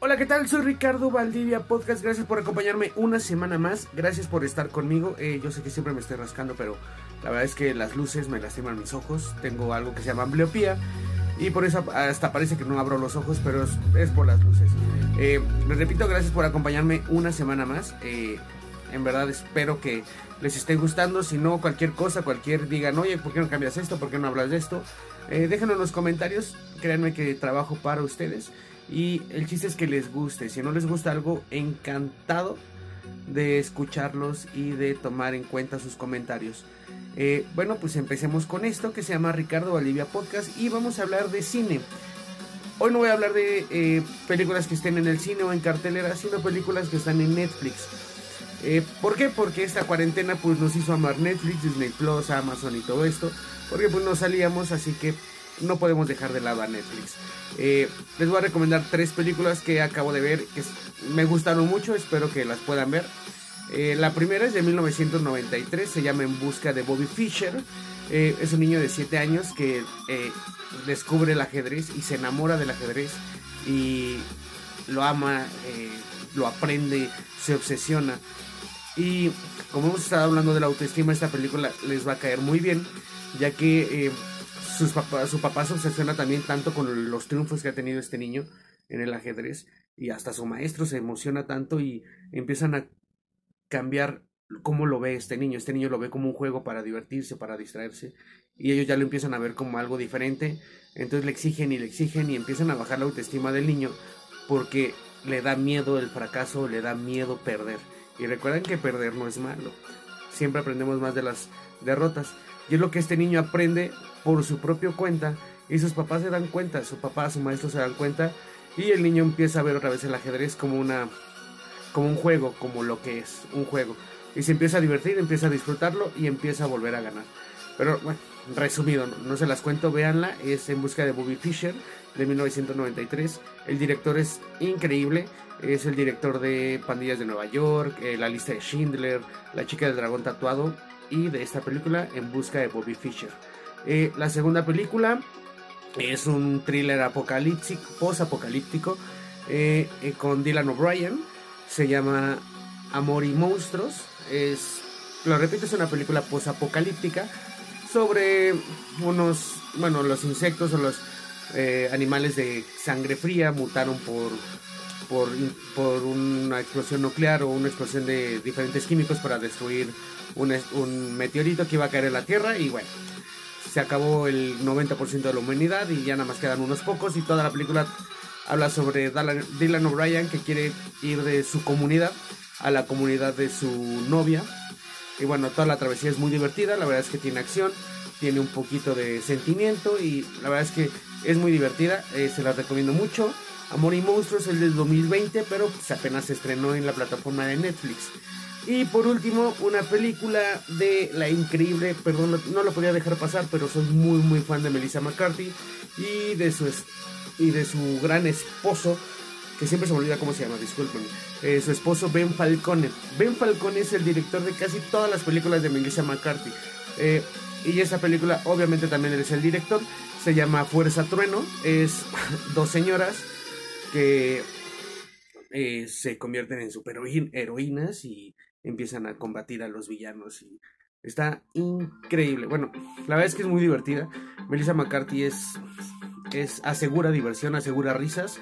Hola, ¿qué tal? Soy Ricardo Valdivia Podcast. Gracias por acompañarme una semana más. Gracias por estar conmigo. Eh, yo sé que siempre me estoy rascando, pero la verdad es que las luces me lastiman mis ojos. Tengo algo que se llama ambliopía y por eso hasta parece que no abro los ojos, pero es, por las luces. Eh, repito, gracias por acompañarme una semana más. Eh, en verdad espero que les esté gustando. Si no, cualquier cosa, cualquier digan, oye, ¿por qué no cambias esto? ¿Por qué no hablas de esto? Eh, déjenlo en los comentarios. Créanme que trabajo para ustedes. Y el chiste es que les guste. Si no les gusta algo, encantado de escucharlos y de tomar en cuenta sus comentarios. Eh, bueno, pues empecemos con esto que se llama Ricardo Bolivia Podcast y vamos a hablar de cine. Hoy no voy a hablar de eh, películas que estén en el cine o en cartelera, sino películas que están en Netflix. Eh, ¿Por qué? Porque esta cuarentena pues nos hizo amar Netflix, Disney Plus, Amazon y todo esto. Porque pues no salíamos, así que no podemos dejar de lado a Netflix. Eh, les voy a recomendar tres películas que acabo de ver que me gustaron mucho, espero que las puedan ver. Eh, la primera es de 1993, se llama En Busca de Bobby Fischer. Es un niño de 7 años que descubre el ajedrez y se enamora del ajedrez y lo ama, lo aprende, se obsesiona. Y como hemos estado hablando de la autoestima, esta película les va a caer muy bien, ya que su papá se obsesiona también tanto con los triunfos que ha tenido este niño en el ajedrez y hasta su maestro se emociona tanto y empiezan a cambiar cómo lo ve este niño. Este niño lo ve como un juego para divertirse, para distraerse y ellos ya lo empiezan a ver como algo diferente. Entonces le exigen y le exigen y empiezan a bajar la autoestima del niño porque le da miedo el fracaso, le da miedo perder. Y recuerden que perder no es malo. Siempre aprendemos más de las derrotas. Y es lo que este niño aprende por su propio cuenta y sus papás se dan cuenta, su papá, su maestro se dan cuenta y el niño empieza a ver otra vez el ajedrez como una como un juego, como lo que es, un juego. Y se empieza a divertir, empieza a disfrutarlo y empieza a volver a ganar. Pero bueno, resumido, no, se las cuento, véanla, es En busca de Bobby Fischer de 1993. El director es increíble, es el director de Pandillas de Nueva York, eh, La lista de Schindler, La chica del dragón tatuado y de esta película En busca de Bobby Fischer. Eh, la segunda película es un thriller apocalíptico, post-apocalíptico eh, con Dylan O'Brien. Se llama Amor y Monstruos. Es, lo repito, es una película post-apocalíptica sobre unos, bueno, los insectos o los animales de sangre fría mutaron por, por, por, una explosión nuclear o una explosión de diferentes químicos para destruir un, un meteorito que iba a caer en la Tierra y bueno, se acabó el 90% de la humanidad y ya nada más quedan unos pocos y toda la película habla sobre Dylan O'Brien que quiere ir de su comunidad a la comunidad de su novia. Y bueno, toda la travesía es muy divertida, la verdad es que tiene acción, tiene un poquito de sentimiento y la verdad es que es muy divertida, eh, se la recomiendo mucho. Amor y Monstruos es del 2020, pero pues apenas se estrenó en la plataforma de Netflix. Y por último, una película de la increíble, perdón, no lo podía dejar pasar, pero soy muy muy fan de Melissa McCarthy y de su y de su gran esposo, que siempre se me olvida cómo se llama, disculpen. Eh, su esposo Ben Falcone. Ben Falcone es el director de casi todas las películas de Melissa McCarthy. Eh, y esa película, obviamente, también es el director. Se llama Fuerza Trueno. Es dos señoras que eh, se convierten en super heroínas y empiezan a combatir a los villanos está increíble. Bueno, la verdad es que es muy divertida. Melissa McCarthy es, es asegura diversión, asegura risas.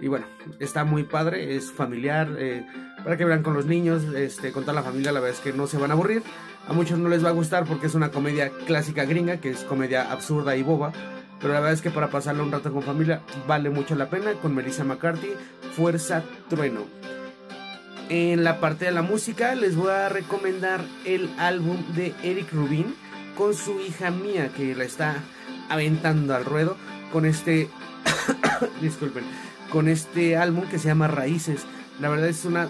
Y bueno, está muy padre, es familiar, eh, para que vean con los niños, este, con toda la familia, la verdad es que no se van a aburrir. A muchos no les va a gustar porque es una comedia clásica gringa, que es comedia absurda y boba. Pero la verdad es que para pasarle un rato con familia vale mucho la pena. Con Melissa McCarthy, Fuerza Trueno. En la parte de la música les voy a recomendar el álbum de Eric Rubin con su hija mía que la está aventando al ruedo con este disculpen con este álbum que se llama Raíces la verdad es una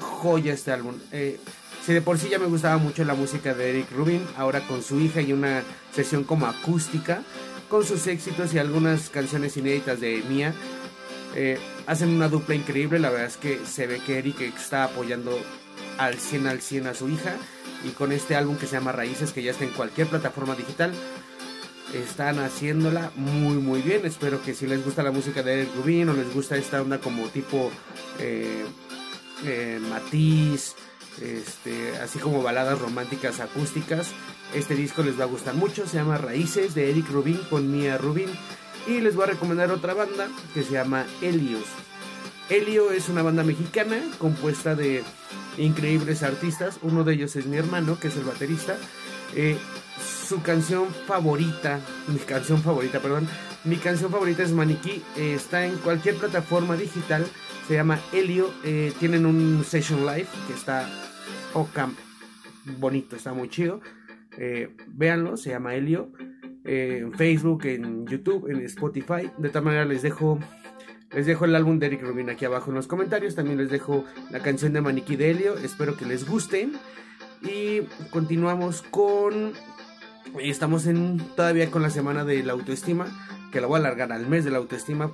joya este álbum eh, si de por sí ya me gustaba mucho la música de Eric Rubin ahora con su hija y una sesión como acústica con sus éxitos y algunas canciones inéditas de Mía eh, hacen una dupla increíble, la verdad es que se ve que Eric está apoyando al 100 al 100 a su hija y con este álbum que se llama Raíces, que ya está en cualquier plataforma digital. Están haciéndola muy muy bien. Espero que si les gusta la música de Eric Rubin o les gusta esta onda como tipo eh, eh, Matiz, este, así como baladas románticas acústicas, este disco les va a gustar mucho. Se llama Raíces de Eric Rubin con Mia Rubin. Y les voy a recomendar otra banda que se llama Helios. Helio es una banda mexicana compuesta de increíbles artistas. Uno de ellos es mi hermano, que es el baterista. Eh, su canción favorita, mi canción favorita, perdón, mi canción favorita es Maniquí. Eh, está en cualquier plataforma digital. Se llama Helio. Eh, tienen un session live que está Ocam bonito, está muy chido. véanlo, se llama Helio. en Facebook, en YouTube, en Spotify. De tal manera les dejo les dejo el álbum de Eric Rubin aquí abajo en los comentarios. También les dejo la canción de Maniquí de Helio. Espero que les gusten. Y continuamos con. Estamos en todavía con la semana de la autoestima. Que la voy a alargar al mes de la autoestima.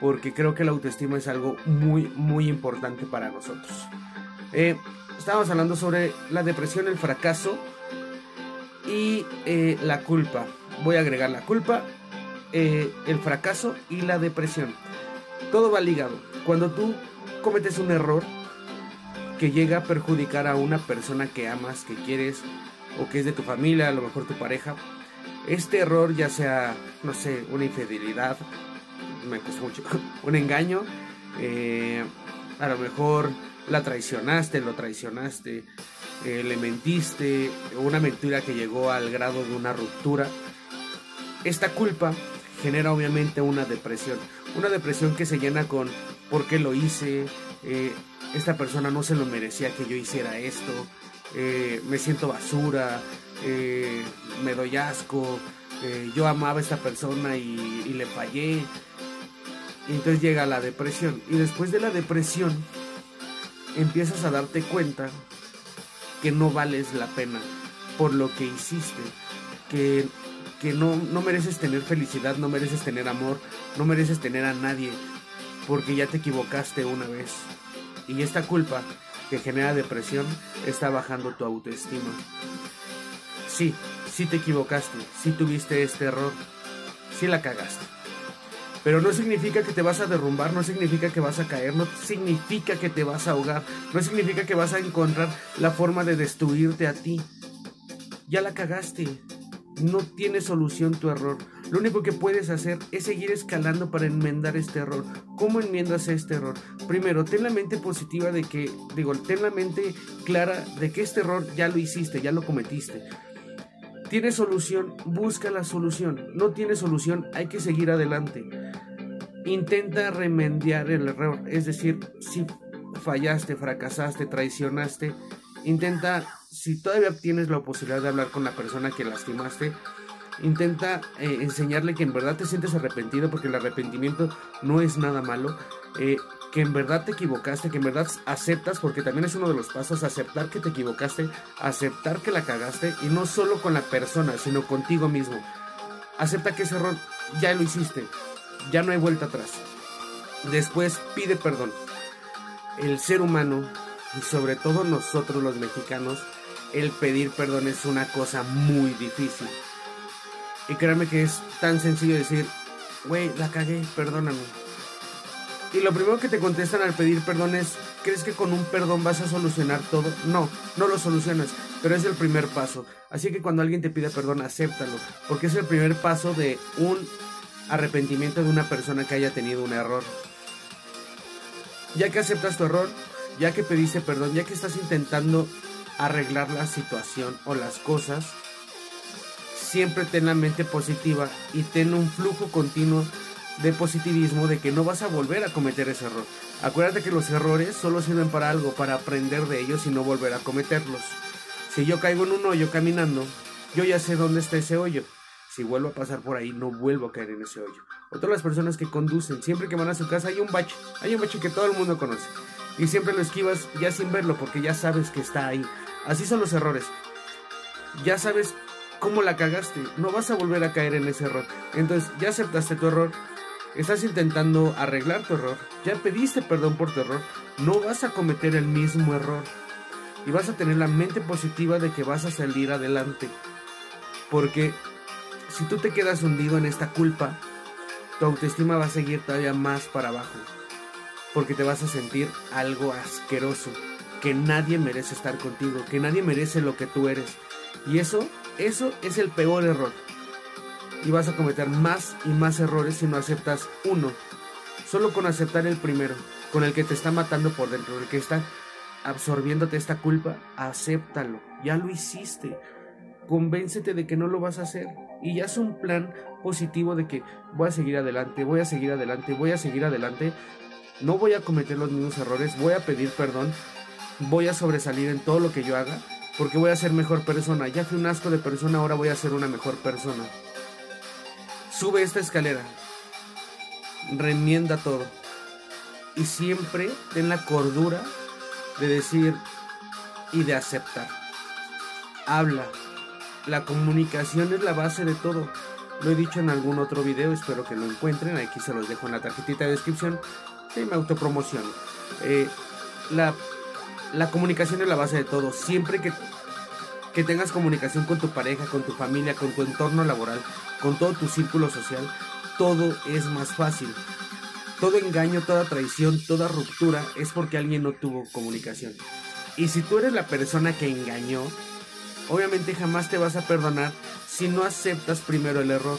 Porque creo que la autoestima es algo muy, muy importante para nosotros. Eh, estábamos hablando sobre la depresión, el fracaso y eh, la culpa. Voy a agregar la culpa, eh, el fracaso y la depresión todo va ligado. Cuando tú cometes un error que llega a perjudicar a una persona que amas, que quieres, o que es de tu familia, a lo mejor tu pareja, este error ya sea, no sé, una infidelidad, me costó mucho, un engaño, eh, a lo mejor la traicionaste, lo traicionaste, eh, le mentiste, una mentira que llegó al grado de una ruptura. Esta culpa genera obviamente una depresión. Una depresión que se llena con ¿por qué lo hice? Eh, esta persona no se lo merecía que yo hiciera esto. Eh, me siento basura. Eh, me doy asco. yo amaba a esta persona y, y le fallé. Y entonces llega la depresión. Y después de la depresión empiezas a darte cuenta que no vales la pena por lo que hiciste. Que que no, no mereces tener felicidad, no mereces tener amor, no mereces tener a nadie, porque ya te equivocaste una vez. Y esta culpa que genera depresión está bajando tu autoestima. Sí, sí te equivocaste, sí tuviste este error, sí la cagaste. Pero no significa que te vas a derrumbar, no significa que vas a caer, no significa que te vas a ahogar, no significa que vas a encontrar la forma de destruirte a ti. Ya la cagaste, no tiene solución tu error. Lo único que puedes hacer es seguir escalando para enmendar este error. ¿Cómo enmiendas este error? Primero, ten la mente positiva de que, digo, ten la mente clara de que este error ya lo hiciste, ya lo cometiste. ¿Tiene solución? Busca la solución. No tiene solución, hay que seguir adelante. Intenta remediar el error. Es decir, si fallaste, fracasaste, traicionaste, intenta si todavía tienes la posibilidad de hablar con la persona que lastimaste, intenta eh, enseñarle que en verdad te sientes arrepentido porque el arrepentimiento no es nada malo. Eh, que en verdad te equivocaste, que en verdad aceptas, porque también es uno de los pasos, aceptar que te equivocaste, aceptar que la cagaste, y no solo con la persona, sino contigo mismo. Acepta que ese error ya lo hiciste, ya no hay vuelta atrás. Después pide perdón. El ser humano, y sobre todo nosotros los mexicanos, el pedir perdón es una cosa muy difícil. Y créanme que es tan sencillo decir, güey, la cagué, perdóname. Y lo primero que te contestan al pedir perdón es, ¿crees que con un perdón vas a solucionar todo? No, no lo solucionas, pero es el primer paso. Así que cuando alguien te pida perdón, acéptalo, porque es el primer paso de un arrepentimiento de una persona que haya tenido un error. Ya que aceptas tu error, ya que pediste perdón, ya que estás intentando arreglar la situación o las cosas, siempre ten la mente positiva y ten un flujo continuo de positivismo de que no vas a volver a cometer ese error. Acuérdate que los errores solo sirven para algo, para aprender de ellos y no volver a cometerlos. Si yo caigo en un hoyo caminando, yo ya sé dónde está ese hoyo. Si vuelvo a pasar por ahí, no vuelvo a caer en ese hoyo. Otras las personas que conducen, siempre que van a su casa hay un bache, hay un bache que todo el mundo conoce. Y siempre lo esquivas ya sin verlo porque ya sabes que está ahí. Así son los errores. Ya sabes cómo la cagaste. No vas a volver a caer en ese error. Entonces, ya aceptaste tu error. Estás intentando arreglar tu error. Ya pediste perdón por tu error. No vas a cometer el mismo error. y vas a tener la mente positiva de que vas a salir adelante. Porque si tú te quedas hundido en esta culpa, tu autoestima va a seguir todavía más para abajo. Porque te vas a sentir algo asqueroso, que nadie merece estar contigo, que nadie merece lo que tú eres. Y eso, eso es el peor error. Y vas a cometer más y más errores si no aceptas uno. Solo con aceptar el primero, con el que te está matando por dentro, el que está absorbiéndote esta culpa, acéptalo. Ya lo hiciste. Convéncete de que no lo vas a hacer. Y ya es un plan positivo de que voy a seguir adelante, voy a seguir adelante, voy a seguir adelante. No voy a cometer los mismos errores, voy a pedir perdón, voy a sobresalir en todo lo que yo haga, porque voy a ser mejor persona. Ya fui un asco de persona, ahora voy a ser una mejor persona. Sube esta escalera, remienda todo y siempre ten la cordura de decir y de aceptar. Habla. La comunicación es la base de todo. Lo he dicho en algún otro video, espero que lo encuentren. Aquí se los dejo en la tarjetita de descripción. Sí, me autopromociono. Eh, la, la comunicación es la base de todo. Siempre que, que tengas comunicación con tu pareja, con tu familia, con tu entorno laboral, con todo tu círculo social, todo es más fácil. Todo engaño, toda traición, toda ruptura es porque alguien no tuvo comunicación. Y si tú eres la persona que engañó, obviamente jamás te vas a perdonar si no aceptas primero el error.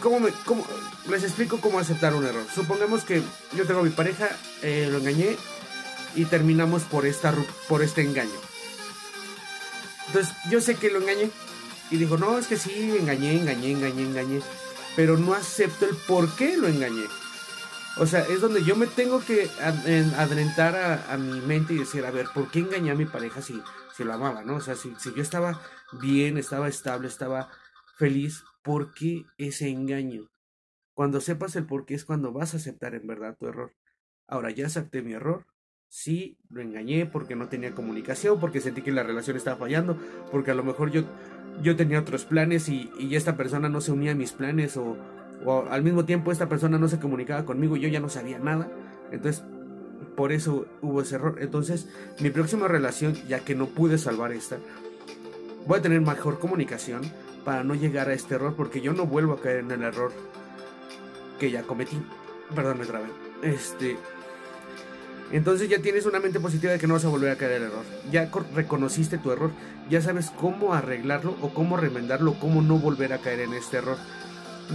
¿Cómo me, cómo, les explico cómo aceptar un error. Supongamos que yo tengo a mi pareja, eh, lo engañé y terminamos por, esta, por este engaño. Entonces yo sé que lo engañé. Y digo, no, es que sí, engañé, engañé, engañé, engañé pero no acepto el por qué lo engañé. O sea, es donde yo me tengo que adentrar a, mi mente y decir, a ver, ¿por qué engañé a mi pareja si, si lo amaba, no? O sea, si, si yo estaba bien, estaba estable, estaba feliz, ¿por qué ese engaño? Cuando sepas el por qué es cuando vas a aceptar en verdad tu error. Ahora, ya acepté mi error. Sí, lo engañé porque no tenía comunicación, porque sentí que la relación estaba fallando, porque a lo mejor yo yo tenía otros planes y, esta persona no se unía a mis planes o, al mismo tiempo esta persona no se comunicaba conmigo y yo ya no sabía nada. Entonces, por eso hubo ese error. Entonces, mi próxima relación, ya que no pude salvar esta, voy a tener mejor comunicación para no llegar a este error porque yo no vuelvo a caer en el error que ya cometí. Perdón, me trabé. Este, entonces ya tienes una mente positiva de que no vas a volver a caer el error. Ya reconociste tu error, ya sabes cómo arreglarlo o cómo remendarlo, cómo no volver a caer en este error.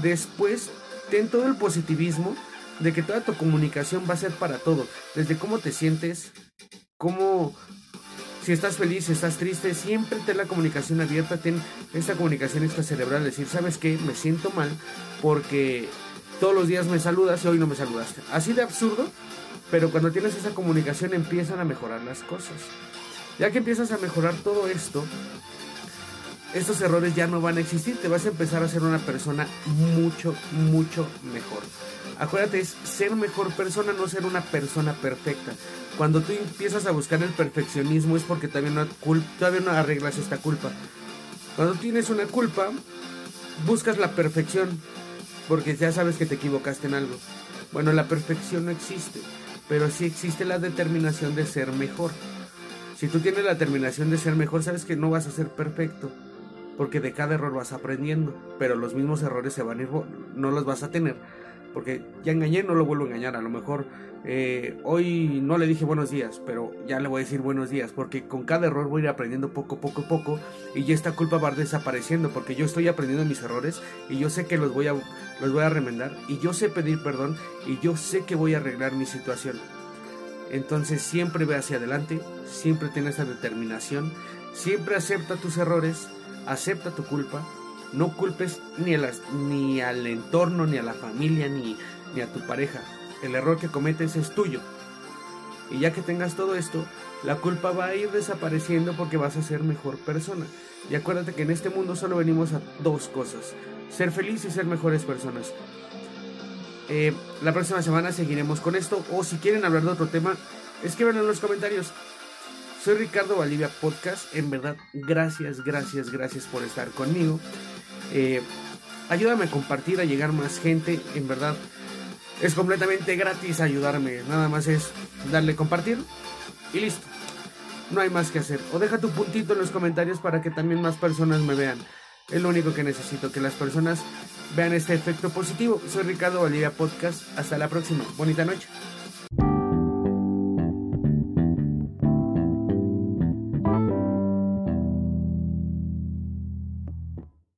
Después, ten todo el positivismo de que toda tu comunicación va a ser para todo, desde cómo te sientes, cómo si estás feliz, si estás triste, siempre ten la comunicación abierta, ten esta comunicación esta cerebral, decir, ¿sabes qué? Me siento mal porque todos los días me saludas y hoy no me saludaste. Así de absurdo, pero cuando tienes esa comunicación empiezan a mejorar las cosas. Ya que empiezas a mejorar todo esto, estos errores ya no van a existir. Te vas a empezar a ser una persona mucho, mucho mejor. Acuérdate, es ser mejor persona, no ser una persona perfecta. Cuando tú empiezas a buscar el perfeccionismo es porque todavía no, todavía no arreglas esta culpa. Cuando tienes una culpa, buscas la perfección porque ya sabes que te equivocaste en algo. Bueno, la perfección no existe pero sí existe la determinación de ser mejor. Si tú tienes la determinación de ser mejor, sabes que no vas a ser perfecto, porque de cada error vas aprendiendo, pero los mismos errores se van a ir, no los vas a tener, porque ya engañé, no lo vuelvo a engañar, a lo mejor eh, hoy no le dije buenos días, pero ya le voy a decir buenos días, porque con cada error voy a ir aprendiendo poco, poco, poco, y ya esta culpa va desapareciendo, porque yo estoy aprendiendo mis errores y yo sé que los voy a, los voy a remendar, y yo sé pedir perdón, y yo sé que voy a arreglar mi situación. Entonces siempre ve hacia adelante, siempre tiene esa determinación, siempre acepta tus errores, acepta tu culpa, no culpes ni, a ni al entorno, ni a la familia, ni, ni a tu pareja el error que cometes es tuyo. Y ya que tengas todo esto, la culpa va a ir desapareciendo porque vas a ser mejor persona. Y acuérdate que en este mundo solo venimos a dos cosas, ser feliz y ser mejores personas. Eh, la próxima semana seguiremos con esto o si quieren hablar de otro tema, escriban en los comentarios. Soy Ricardo Valdivia Podcast. En verdad, gracias, gracias, gracias por estar conmigo. Eh, ayúdame a compartir, a llegar más gente. En verdad, es completamente gratis ayudarme. Nada más es darle compartir Y listo. No hay más que hacer. O deja tu puntito en los comentarios para que también más personas me vean. Es lo único que necesito, que las personas vean este efecto positivo. Soy Ricardo Valdivia Podcast. Hasta la próxima. Bonita noche.